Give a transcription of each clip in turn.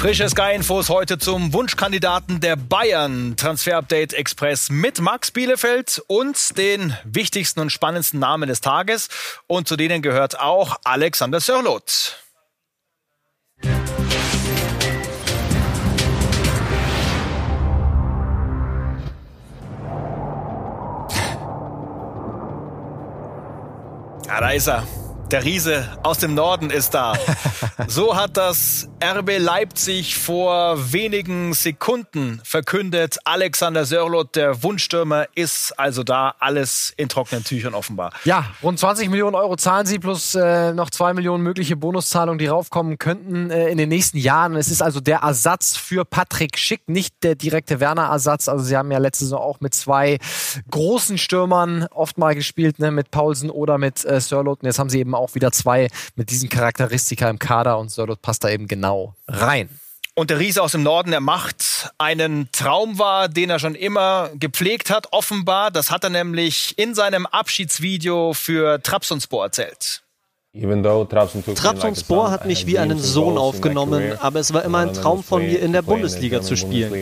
Frische Sky-Infos heute zum Wunschkandidaten der Bayern. Transfer-Update Express mit Max Bielefeld und den wichtigsten und spannendsten Namen des Tages. Und zu denen gehört auch Alexander Sörloth. Ja, da ist er. Der Riese aus dem Norden ist da. So hat das RB Leipzig vor wenigen Sekunden verkündet. Alexander Sörloth, der Wunschstürmer, ist also da. Alles in trockenen Tüchern offenbar. Ja, rund 20 Millionen Euro zahlen sie plus äh, noch zwei Millionen mögliche Bonuszahlungen, die raufkommen könnten äh, in den nächsten Jahren. Es ist also der Ersatz für Patrick Schick, nicht der direkte Werner-Ersatz. Also sie haben ja letzte Saison auch mit zwei großen Stürmern oft mal gespielt, ne, mit Paulsen oder mit äh, Sörloth. Und jetzt haben sie eben auch wieder zwei mit diesen Charakteristika im Kader und Sörloth passt da eben genau rein. Und der Riese aus dem Norden, er macht einen Traum wahr, den er schon immer gepflegt hat, offenbar. Das hat er nämlich in seinem Abschiedsvideo für Trabzonspor erzählt. Trabzonspor hat mich wie einen Sohn aufgenommen, aber es war immer ein Traum von mir, in der Bundesliga zu spielen.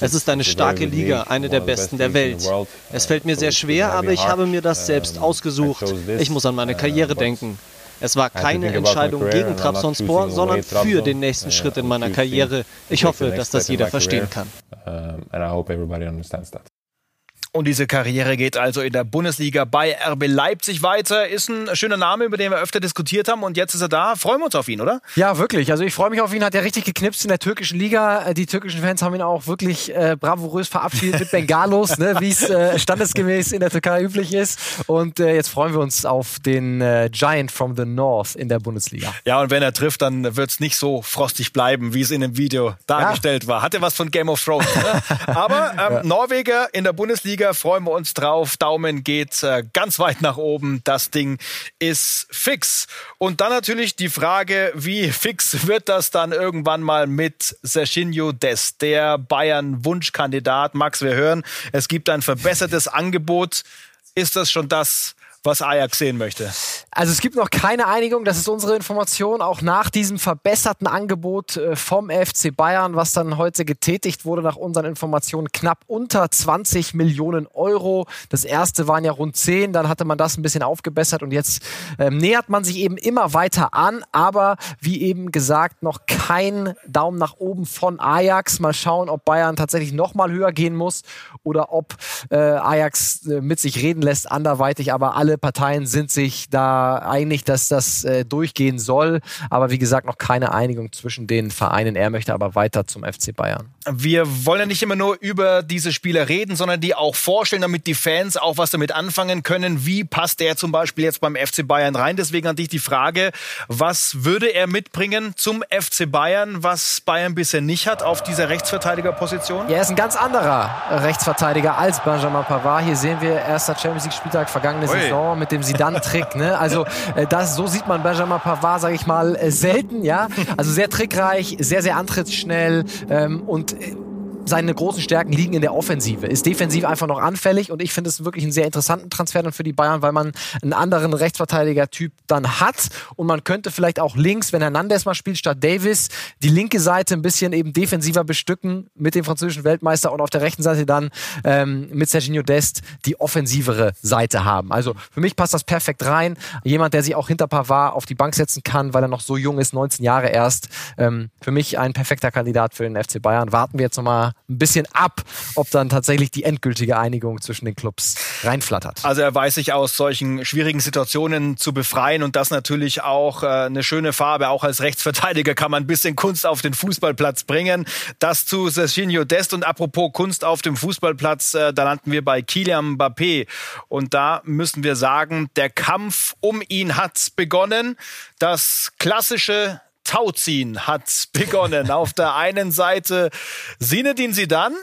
Es ist eine starke Liga, eine der besten der Welt. Es fällt mir sehr schwer, aber ich habe mir das selbst ausgesucht. Ich muss an meine Karriere denken. Es war keine Entscheidung gegen Trabzonspor, sondern für den nächsten Schritt in meiner Karriere. Ich hoffe, dass das jeder verstehen kann. Und diese Karriere geht also in der Bundesliga bei RB Leipzig weiter. Ist ein schöner Name, über den wir öfter diskutiert haben. Und jetzt ist er da. Freuen wir uns auf ihn, oder? Ja, wirklich. Also ich freue mich auf ihn. Hat er richtig geknipst in der türkischen Liga. Die türkischen Fans haben ihn auch wirklich äh, bravourös verabschiedet mit Bengalos, ne, wie es äh, standesgemäß in der Türkei üblich ist. Und äh, jetzt freuen wir uns auf den äh, Giant from the North in der Bundesliga. Ja, und wenn er trifft, dann wird es nicht so frostig bleiben, wie es in dem Video dargestellt ja. war. Hatte was von Game of Thrones. Ne? Aber ähm, ja. Norweger in der Bundesliga Bundesliga freuen wir uns drauf. Daumen geht äh, ganz weit nach oben. Das Ding ist fix. Und dann natürlich die Frage, wie fix wird das dann irgendwann mal mit Serginho Dest, der Bayern-Wunschkandidat. Max, wir hören, es gibt ein verbessertes Angebot. Ist das schon das, was Ajax sehen möchte. Also es gibt noch keine Einigung, das ist unsere Information, auch nach diesem verbesserten Angebot äh, vom FC Bayern, was dann heute getätigt wurde, nach unseren Informationen knapp unter 20 Millionen Euro. Das erste waren ja rund 10, dann hatte man das ein bisschen aufgebessert und jetzt äh, nähert man sich eben immer weiter an, aber wie eben gesagt, noch kein Daumen nach oben von Ajax. Mal schauen, ob Bayern tatsächlich noch mal höher gehen muss oder ob äh, Ajax äh, mit sich reden lässt anderweitig, aber alle alle Parteien sind sich da einig, dass das äh, durchgehen soll. Aber wie gesagt, noch keine Einigung zwischen den Vereinen. Er möchte aber weiter zum FC Bayern. Wir wollen ja nicht immer nur über diese Spieler reden, sondern die auch vorstellen, damit die Fans auch was damit anfangen können. Wie passt er zum Beispiel jetzt beim FC Bayern rein? Deswegen an dich die Frage, was würde er mitbringen zum FC Bayern, was Bayern bisher nicht hat auf dieser Rechtsverteidigerposition? Ja, er ist ein ganz anderer Rechtsverteidiger als Benjamin Pavard. Hier sehen wir erster Champions League Spieltag vergangene Ui. Saison mit dem Sidan-Trick. Ne? Also äh, das, so sieht man Benjamin Pavard, sage ich mal, äh, selten. Ja, also sehr trickreich, sehr sehr antrittsschnell ähm, und äh, seine großen Stärken liegen in der Offensive, ist defensiv einfach noch anfällig und ich finde es wirklich einen sehr interessanten Transfer dann für die Bayern, weil man einen anderen Rechtsverteidiger-Typ dann hat und man könnte vielleicht auch links, wenn Hernandez mal spielt statt Davis, die linke Seite ein bisschen eben defensiver bestücken mit dem französischen Weltmeister und auf der rechten Seite dann ähm, mit Serginho Dest die offensivere Seite haben. Also für mich passt das perfekt rein. Jemand, der sich auch hinter Pavard auf die Bank setzen kann, weil er noch so jung ist, 19 Jahre erst. Ähm, für mich ein perfekter Kandidat für den FC Bayern. Warten wir jetzt nochmal ein bisschen ab, ob dann tatsächlich die endgültige Einigung zwischen den Clubs reinflattert. Also er weiß sich aus solchen schwierigen Situationen zu befreien und das natürlich auch äh, eine schöne Farbe. Auch als Rechtsverteidiger kann man ein bisschen Kunst auf den Fußballplatz bringen. Das zu Serginho Dest und apropos Kunst auf dem Fußballplatz, äh, da landen wir bei Kylian Mbappé und da müssen wir sagen, der Kampf um ihn hat begonnen. Das klassische Tauziehen hat begonnen. Auf der einen Seite Sinedin Sidan,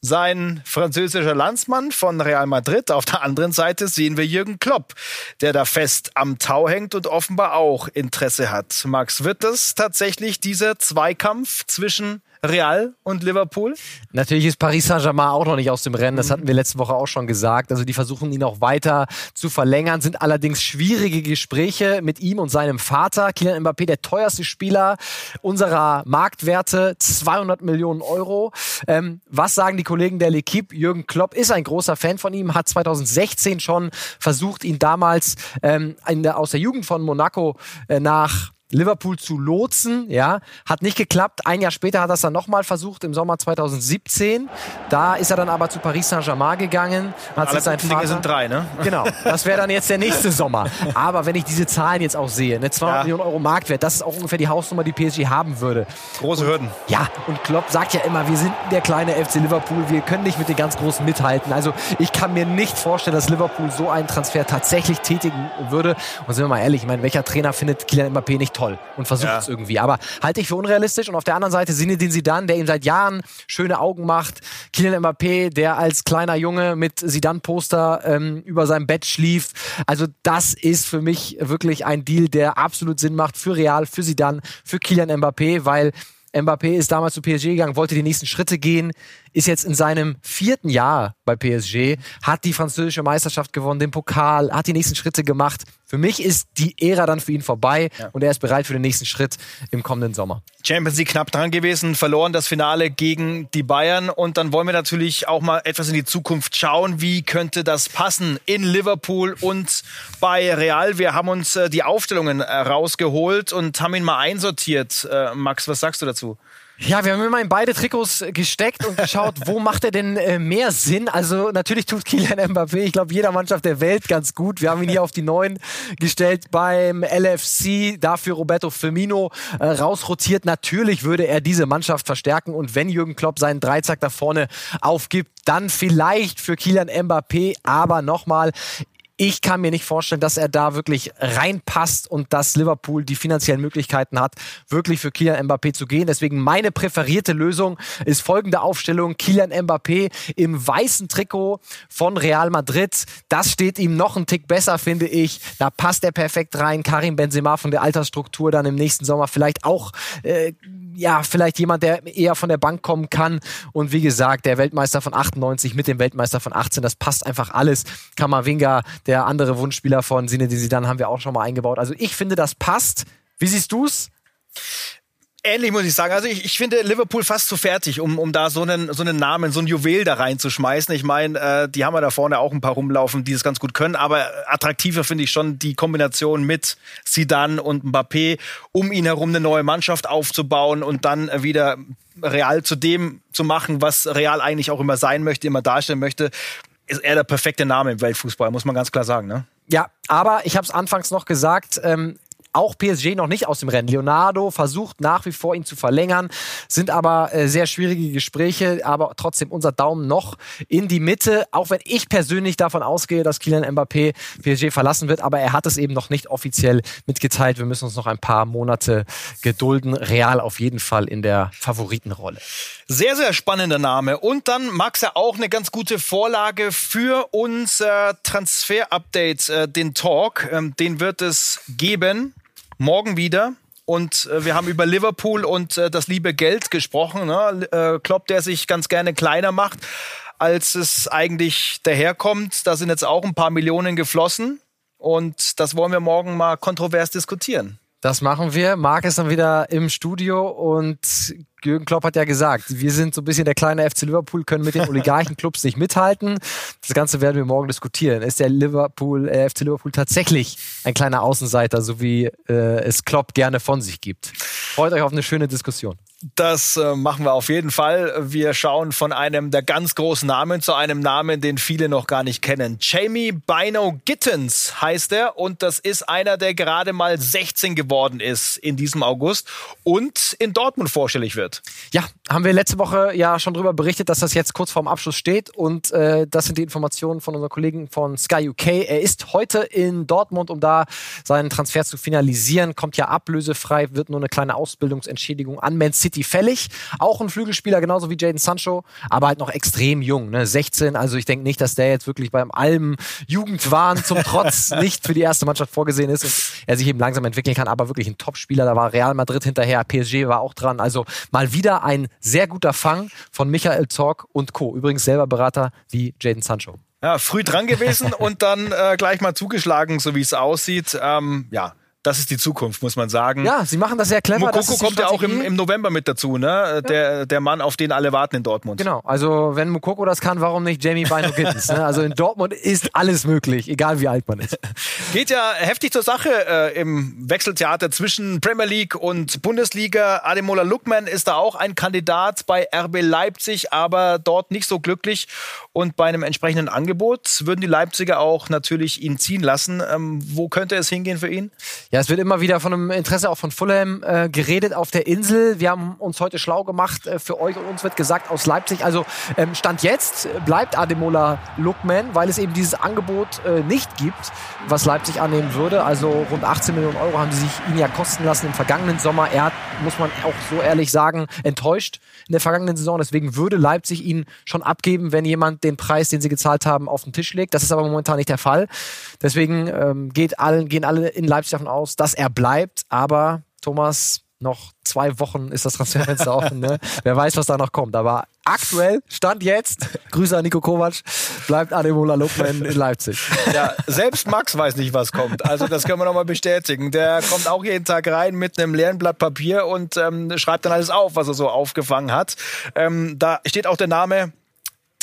sein französischer Landsmann von Real Madrid. Auf der anderen Seite sehen wir Jürgen Klopp, der da fest am Tau hängt und offenbar auch Interesse hat. Max, wird das tatsächlich dieser Zweikampf zwischen Real und Liverpool? Natürlich ist Paris Saint-Germain auch noch nicht aus dem Rennen. Das hatten wir letzte Woche auch schon gesagt. Also die versuchen ihn auch weiter zu verlängern, sind allerdings schwierige Gespräche mit ihm und seinem Vater. Kylian Mbappé, der teuerste Spieler unserer Marktwerte, 200 Millionen Euro. Ähm, was sagen die Kollegen der L'Equipe? Jürgen Klopp ist ein großer Fan von ihm, hat 2016 schon versucht, ihn damals ähm, der, aus der Jugend von Monaco äh, nach Liverpool zu lotsen, ja, hat nicht geklappt. Ein Jahr später hat er es dann nochmal versucht, im Sommer 2017. Da ist er dann aber zu Paris Saint-Germain gegangen. Hat Alle sein Vater, Dinge sind drei, ne? Genau, das wäre dann jetzt der nächste Sommer. Aber wenn ich diese Zahlen jetzt auch sehe, ne, 200 ja. Millionen Euro Marktwert, das ist auch ungefähr die Hausnummer, die PSG haben würde. Große Hürden. Und, ja, und Klopp sagt ja immer, wir sind der kleine FC Liverpool, wir können nicht mit den ganz Großen mithalten. Also ich kann mir nicht vorstellen, dass Liverpool so einen Transfer tatsächlich tätigen würde. Und sind wir mal ehrlich, ich meine, welcher Trainer findet Kylian Mbappé nicht toll? und versucht ja. es irgendwie. Aber halte ich für unrealistisch. Und auf der anderen Seite Zinedine Zidane, der ihm seit Jahren schöne Augen macht. Kylian Mbappé, der als kleiner Junge mit Zidane-Poster ähm, über seinem Bett schlief. Also das ist für mich wirklich ein Deal, der absolut Sinn macht für Real, für Zidane, für Kylian Mbappé, weil Mbappé ist damals zu PSG gegangen, wollte die nächsten Schritte gehen, ist jetzt in seinem vierten Jahr bei PSG, hat die französische Meisterschaft gewonnen, den Pokal, hat die nächsten Schritte gemacht. Für mich ist die Ära dann für ihn vorbei ja. und er ist bereit für den nächsten Schritt im kommenden Sommer. Champions League knapp dran gewesen, verloren das Finale gegen die Bayern und dann wollen wir natürlich auch mal etwas in die Zukunft schauen. Wie könnte das passen in Liverpool und bei Real? Wir haben uns äh, die Aufstellungen äh, rausgeholt und haben ihn mal einsortiert. Äh, Max, was sagst du dazu? Ja, wir haben immer in beide Trikots gesteckt und geschaut, wo macht er denn äh, mehr Sinn? Also natürlich tut Kylian Mbappé, ich glaube, jeder Mannschaft der Welt ganz gut. Wir haben ihn hier auf die Neuen gestellt beim LFC, dafür Roberto Firmino äh, rausrotiert. Natürlich würde er diese Mannschaft verstärken und wenn Jürgen Klopp seinen Dreizack da vorne aufgibt, dann vielleicht für Kylian Mbappé, aber nochmal, ich kann mir nicht vorstellen, dass er da wirklich reinpasst und dass Liverpool die finanziellen Möglichkeiten hat, wirklich für Kylian Mbappé zu gehen. Deswegen meine präferierte Lösung ist folgende Aufstellung. Kylian Mbappé im weißen Trikot von Real Madrid. Das steht ihm noch einen Tick besser, finde ich. Da passt er perfekt rein. Karim Benzema von der Altersstruktur dann im nächsten Sommer vielleicht auch, äh, ja, vielleicht jemand, der eher von der Bank kommen kann. Und wie gesagt, der Weltmeister von 98 mit dem Weltmeister von 18, das passt einfach alles. Kamavinga, der andere Wunschspieler von Zinedine Zidane haben wir auch schon mal eingebaut. Also ich finde, das passt. Wie siehst du's? Ähnlich muss ich sagen. Also ich, ich finde Liverpool fast zu fertig, um, um da so einen, so einen Namen, so ein Juwel da reinzuschmeißen. Ich meine, äh, die haben ja da vorne auch ein paar rumlaufen, die das ganz gut können. Aber attraktiver finde ich schon die Kombination mit Zidane und Mbappé, um ihn herum eine neue Mannschaft aufzubauen und dann wieder Real zu dem zu machen, was Real eigentlich auch immer sein möchte, immer darstellen möchte ist er der perfekte Name im Weltfußball, muss man ganz klar sagen. Ne? Ja, aber ich habe es anfangs noch gesagt, ähm, auch PSG noch nicht aus dem Rennen. Leonardo versucht nach wie vor ihn zu verlängern, sind aber äh, sehr schwierige Gespräche, aber trotzdem unser Daumen noch in die Mitte, auch wenn ich persönlich davon ausgehe, dass Kylian Mbappé PSG verlassen wird, aber er hat es eben noch nicht offiziell mitgeteilt. Wir müssen uns noch ein paar Monate gedulden. Real auf jeden Fall in der Favoritenrolle. Sehr, sehr spannender Name. Und dann, Max, ja auch eine ganz gute Vorlage für unser Transfer-Update, äh, den Talk. Ähm, den wird es geben morgen wieder. Und äh, wir haben über Liverpool und äh, das liebe Geld gesprochen. Ne? Äh, Klopp, der sich ganz gerne kleiner macht, als es eigentlich daherkommt. Da sind jetzt auch ein paar Millionen geflossen. Und das wollen wir morgen mal kontrovers diskutieren. Das machen wir. Marc ist dann wieder im Studio und Jürgen Klopp hat ja gesagt, wir sind so ein bisschen der kleine FC Liverpool, können mit den Oligarchenclubs nicht mithalten. Das Ganze werden wir morgen diskutieren. Ist der Liverpool, äh, FC Liverpool tatsächlich ein kleiner Außenseiter, so wie äh, es Klopp gerne von sich gibt? Freut euch auf eine schöne Diskussion. Das äh, machen wir auf jeden Fall. Wir schauen von einem der ganz großen Namen zu einem Namen, den viele noch gar nicht kennen. Jamie Bino Gittens heißt er und das ist einer, der gerade mal 16 geworden ist in diesem August und in Dortmund vorstellig wird. Ja, haben wir letzte Woche ja schon darüber berichtet, dass das jetzt kurz vorm Abschluss steht und äh, das sind die Informationen von unseren Kollegen von Sky UK. Er ist heute in Dortmund, um da seinen Transfer zu finalisieren, kommt ja ablösefrei, wird nur eine kleine Ausbildungsentschädigung an Man City definitiv fällig. Auch ein Flügelspieler, genauso wie Jaden Sancho, aber halt noch extrem jung, ne? 16. Also ich denke nicht, dass der jetzt wirklich beim allem Jugendwahn zum Trotz nicht für die erste Mannschaft vorgesehen ist und er sich eben langsam entwickeln kann, aber wirklich ein Topspieler. Da war Real Madrid hinterher, PSG war auch dran. Also mal wieder ein sehr guter Fang von Michael Zorg und Co. Übrigens selber Berater wie Jaden Sancho. Ja, früh dran gewesen und dann äh, gleich mal zugeschlagen, so wie es aussieht. Ähm, ja, das ist die Zukunft, muss man sagen. Ja, sie machen das sehr clever. Mukoko kommt ja auch im, im, November mit dazu, ne? Ja. Der, der Mann, auf den alle warten in Dortmund. Genau, also wenn Mukoko das kann, warum nicht Jamie Bino Gittens? ne? Also in Dortmund ist alles möglich, egal wie alt man ist. Geht ja heftig zur Sache äh, im Wechseltheater zwischen Premier League und Bundesliga. Ademola Lookman ist da auch ein Kandidat bei RB Leipzig, aber dort nicht so glücklich. Und bei einem entsprechenden Angebot würden die Leipziger auch natürlich ihn ziehen lassen. Ähm, wo könnte es hingehen für ihn? Ja, es wird immer wieder von einem Interesse auch von Fulham äh, geredet auf der Insel. Wir haben uns heute schlau gemacht. Äh, für euch und uns wird gesagt aus Leipzig. Also ähm, Stand jetzt bleibt Ademola Lookman, weil es eben dieses Angebot äh, nicht gibt, was Leipzig annehmen würde. Also rund 18 Millionen Euro haben sie sich ihn ja kosten lassen im vergangenen Sommer. Er hat, muss man auch so ehrlich sagen, enttäuscht in der vergangenen Saison. Deswegen würde Leipzig ihn schon abgeben, wenn jemand den Preis, den sie gezahlt haben, auf den Tisch legt. Das ist aber momentan nicht der Fall. Deswegen ähm, geht allen, gehen alle in Leipzig davon aus, aus, dass er bleibt. Aber Thomas, noch zwei Wochen ist das Transferfenster offen. Ne? Wer weiß, was da noch kommt. Aber aktuell, Stand jetzt, Grüße an Nico Kovac, bleibt Ademola Lukman in Leipzig. Ja, selbst Max weiß nicht, was kommt. Also das können wir nochmal bestätigen. Der kommt auch jeden Tag rein mit einem leeren Blatt Papier und ähm, schreibt dann alles auf, was er so aufgefangen hat. Ähm, da steht auch der Name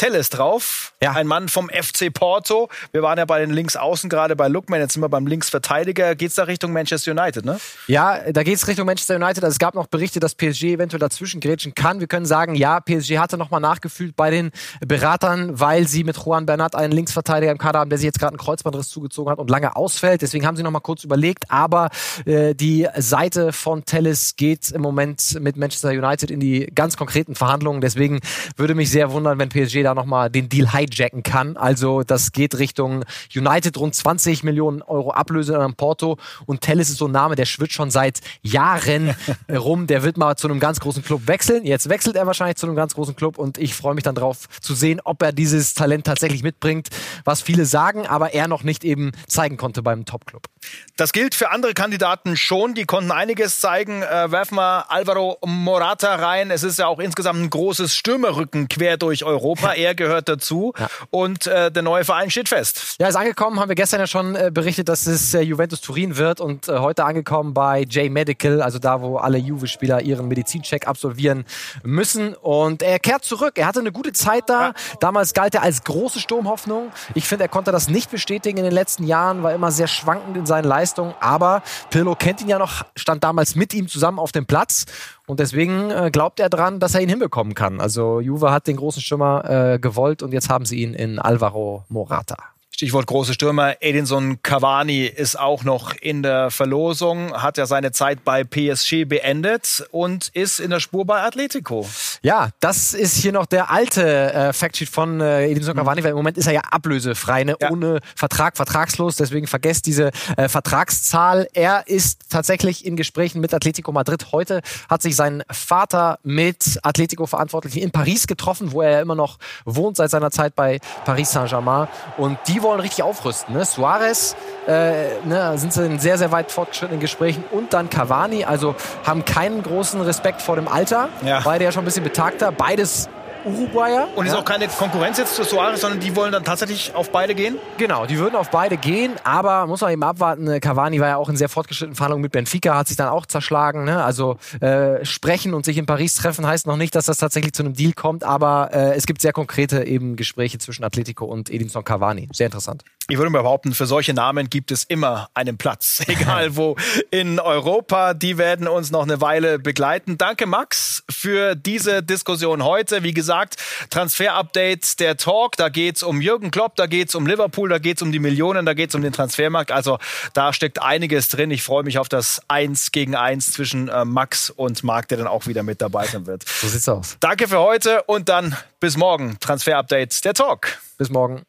Telles drauf. Ja. Ein Mann vom FC Porto. Wir waren ja bei den Linksaußen gerade bei Lookman, jetzt sind wir beim Linksverteidiger. Geht's da Richtung Manchester United, ne? Ja, da geht's Richtung Manchester United. Also es gab noch Berichte, dass PSG eventuell dazwischen grätschen kann. Wir können sagen, ja, PSG hatte nochmal nachgefühlt bei den Beratern, weil sie mit Juan Bernat einen Linksverteidiger im Kader haben, der sich jetzt gerade einen Kreuzbandriss zugezogen hat und lange ausfällt. Deswegen haben sie nochmal kurz überlegt. Aber äh, die Seite von Telles geht im Moment mit Manchester United in die ganz konkreten Verhandlungen. Deswegen würde mich sehr wundern, wenn PSG da da nochmal den Deal hijacken kann. Also das geht Richtung United rund 20 Millionen Euro Ablöse an Porto und Telles ist so ein Name, der schwirrt schon seit Jahren rum. Der wird mal zu einem ganz großen Club wechseln. Jetzt wechselt er wahrscheinlich zu einem ganz großen Club und ich freue mich dann drauf zu sehen, ob er dieses Talent tatsächlich mitbringt, was viele sagen, aber er noch nicht eben zeigen konnte beim Top-Club. Das gilt für andere Kandidaten schon. Die konnten einiges zeigen. Äh, werfen wir Alvaro Morata rein. Es ist ja auch insgesamt ein großes Stürmerrücken quer durch Europa. Er gehört dazu. Ja. Und äh, der neue Verein steht fest. Ja, ist angekommen. Haben wir gestern ja schon äh, berichtet, dass es äh, Juventus Turin wird. Und äh, heute angekommen bei J Medical, also da, wo alle Juve-Spieler ihren Medizincheck absolvieren müssen. Und er kehrt zurück. Er hatte eine gute Zeit da. Ja. Damals galt er als große Sturmhoffnung. Ich finde, er konnte das nicht bestätigen in den letzten Jahren. War immer sehr schwankend in seinen Leistungen. Aber Pirlo kennt ihn ja noch, stand damals mit ihm zusammen auf dem Platz. Und deswegen äh, glaubt er dran, dass er ihn hinbekommen kann. Also Juve hat den großen Stürmer äh, gewollt und jetzt haben sie ihn in Alvaro Morata. Stichwort große Stürmer. Edinson Cavani ist auch noch in der Verlosung, hat ja seine Zeit bei PSG beendet und ist in der Spur bei Atletico. Ja, das ist hier noch der alte äh, Factsheet von äh, Edinson Cavani, weil im Moment ist er ja ablösefrei, ne? Ja. ohne Vertrag, vertragslos. Deswegen vergesst diese äh, Vertragszahl. Er ist tatsächlich in Gesprächen mit Atletico Madrid. Heute hat sich sein Vater mit Atletico-Verantwortlichen in Paris getroffen, wo er ja immer noch wohnt seit seiner Zeit bei Paris Saint-Germain. Und die wollen wollen richtig aufrüsten. Ne? Suarez äh, ne, sind sie in sehr, sehr weit fortgeschrittenen Gesprächen und dann Cavani, also haben keinen großen Respekt vor dem Alter, ja. beide ja schon ein bisschen betagter, beides Uruguayer. Und ist ja. auch keine Konkurrenz jetzt zu Suarez, sondern die wollen dann tatsächlich auf beide gehen? Genau, die würden auf beide gehen, aber muss man eben abwarten. Äh, Cavani war ja auch in sehr fortgeschrittenen Verhandlungen mit Benfica, hat sich dann auch zerschlagen. Ne? Also äh, sprechen und sich in Paris treffen heißt noch nicht, dass das tatsächlich zu einem Deal kommt, aber äh, es gibt sehr konkrete eben Gespräche zwischen Atletico und Edinson Cavani. Sehr interessant. Ich würde mal behaupten, für solche Namen gibt es immer einen Platz, egal wo in Europa. Die werden uns noch eine Weile begleiten. Danke, Max, für diese Diskussion heute. Wie gesagt, Transfer-Update der Talk. Da geht's um Jürgen Klopp, da geht's um Liverpool, da geht's um die Millionen, da geht's um den Transfermarkt. Also da steckt einiges drin. Ich freue mich auf das Eins gegen Eins zwischen äh, Max und Marc, der dann auch wieder mit dabei sein wird. So sieht's aus. Danke für heute und dann bis morgen. Transfer-Update der Talk. Bis morgen.